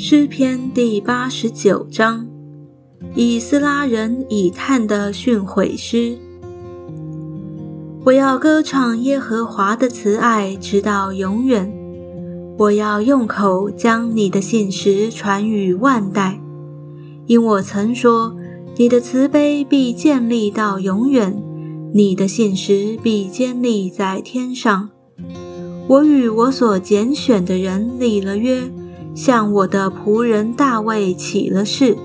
诗篇第八十九章，以斯拉人以探的训诲诗。我要歌唱耶和华的慈爱，直到永远。我要用口将你的信实传与万代，因我曾说，你的慈悲必建立到永远，你的信实必坚立在天上。我与我所拣选的人立了约，向我的仆人大卫起了誓，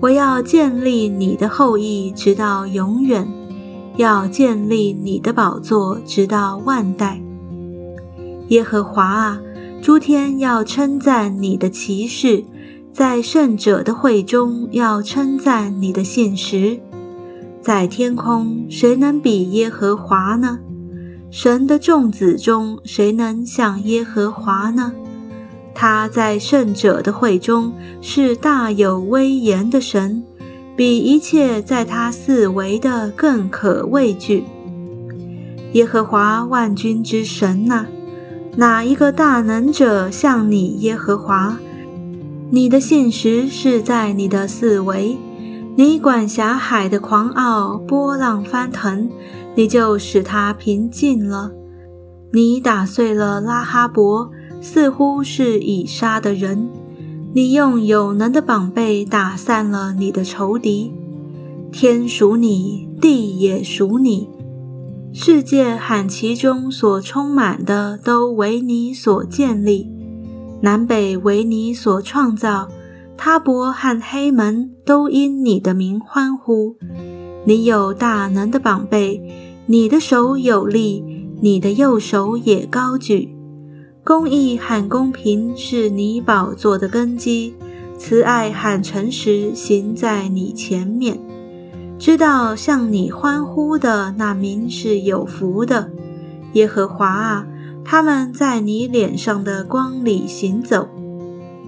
我要建立你的后裔直到永远，要建立你的宝座直到万代。耶和华啊！诸天要称赞你的奇事，在圣者的会中要称赞你的信实。在天空，谁能比耶和华呢？神的众子中，谁能像耶和华呢？他在圣者的会中是大有威严的神，比一切在他四围的更可畏惧。耶和华万军之神呐！哪一个大能者像你耶和华？你的信实是在你的四围，你管辖海的狂傲，波浪翻腾，你就使它平静了。你打碎了拉哈伯，似乎是已杀的人。你用有能的膀臂打散了你的仇敌。天属你，地也属你。世界和其中所充满的都为你所建立，南北为你所创造，他伯和黑门都因你的名欢呼。你有大能的宝贝，你的手有力，你的右手也高举。公义和公平是你宝座的根基，慈爱和诚实行在你前面。知道向你欢呼的那名是有福的，耶和华啊！他们在你脸上的光里行走，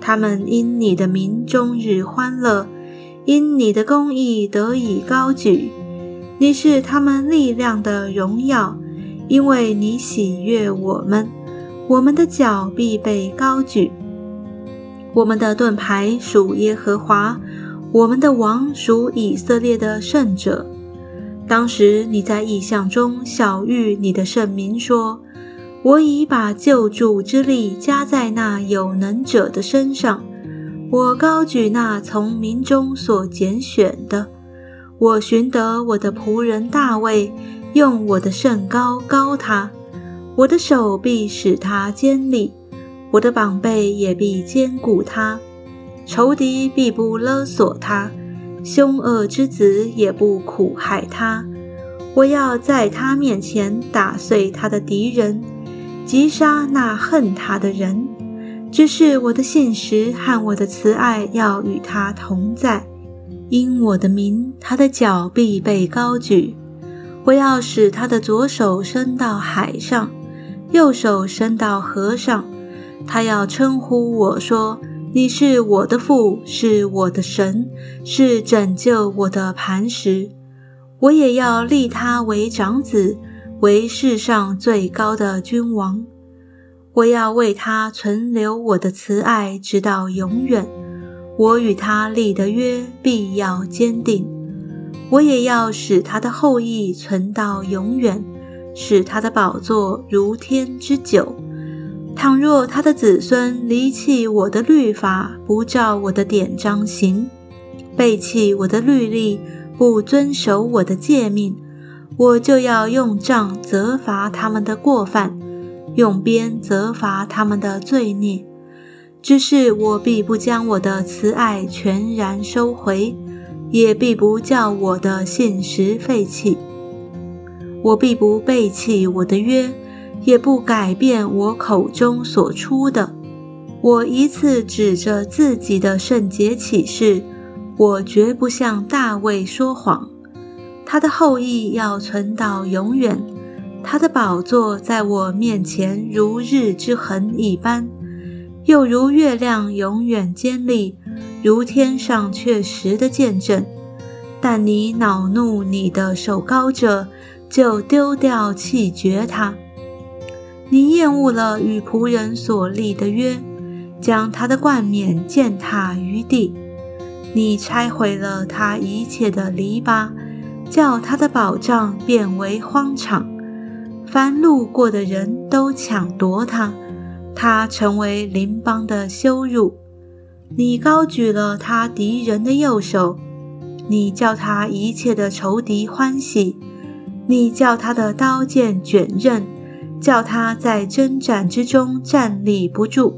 他们因你的名终日欢乐，因你的公义得以高举。你是他们力量的荣耀，因为你喜悦我们，我们的脚必被高举。我们的盾牌属耶和华。我们的王属以色列的圣者。当时你在意象中晓谕你的圣民说：“我已把救助之力加在那有能者的身上，我高举那从民中所拣选的。我寻得我的仆人大卫，用我的圣高高他。我的手臂使他坚立，我的膀臂也必坚固他。”仇敌必不勒索他，凶恶之子也不苦害他。我要在他面前打碎他的敌人，击杀那恨他的人。只是我的信实和我的慈爱要与他同在，因我的名，他的脚必被高举。我要使他的左手伸到海上，右手伸到河上。他要称呼我说。你是我的父，是我的神，是拯救我的磐石。我也要立他为长子，为世上最高的君王。我要为他存留我的慈爱，直到永远。我与他立的约必要坚定。我也要使他的后裔存到永远，使他的宝座如天之久。倘若他的子孙离弃我的律法，不照我的典章行，背弃我的律例，不遵守我的诫命，我就要用杖责罚他们的过犯，用鞭责罚他们的罪孽。只是我必不将我的慈爱全然收回，也必不叫我的信实废弃。我必不背弃我的约。也不改变我口中所出的。我一次指着自己的圣洁启示，我绝不向大卫说谎。他的后裔要存到永远，他的宝座在我面前如日之恒一般，又如月亮永远坚立，如天上确实的见证。但你恼怒你的手高者，就丢掉气绝他。你厌恶了与仆人所立的约，将他的冠冕践踏于地。你拆毁了他一切的篱笆，叫他的宝藏变为荒场。凡路过的人都抢夺他，他成为邻邦的羞辱。你高举了他敌人的右手，你叫他一切的仇敌欢喜，你叫他的刀剑卷刃，叫他在征战之中站立不住。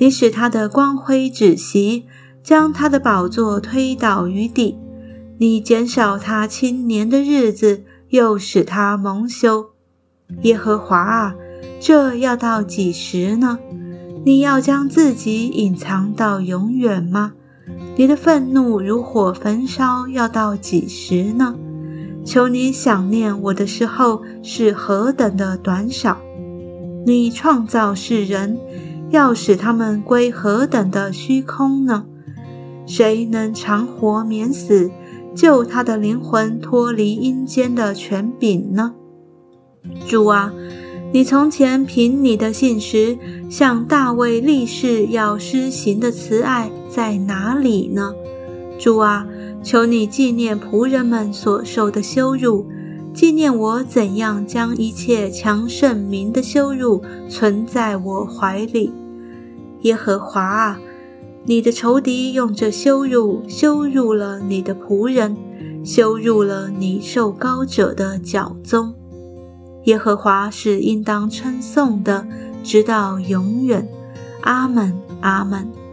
你使他的光辉止息。将他的宝座推倒于地，你减少他青年的日子，又使他蒙羞。耶和华啊，这要到几时呢？你要将自己隐藏到永远吗？你的愤怒如火焚烧，要到几时呢？求你想念我的时候是何等的短少！你创造世人，要使他们归何等的虚空呢？谁能长活免死，救他的灵魂脱离阴间的权柄呢？主啊，你从前凭你的信实向大卫立誓要施行的慈爱在哪里呢？主啊，求你纪念仆人们所受的羞辱，纪念我怎样将一切强盛民的羞辱存在我怀里。耶和华啊！你的仇敌用这羞辱羞辱了你的仆人，羞辱了你受高者的脚宗。耶和华是应当称颂的，直到永远。阿门，阿门。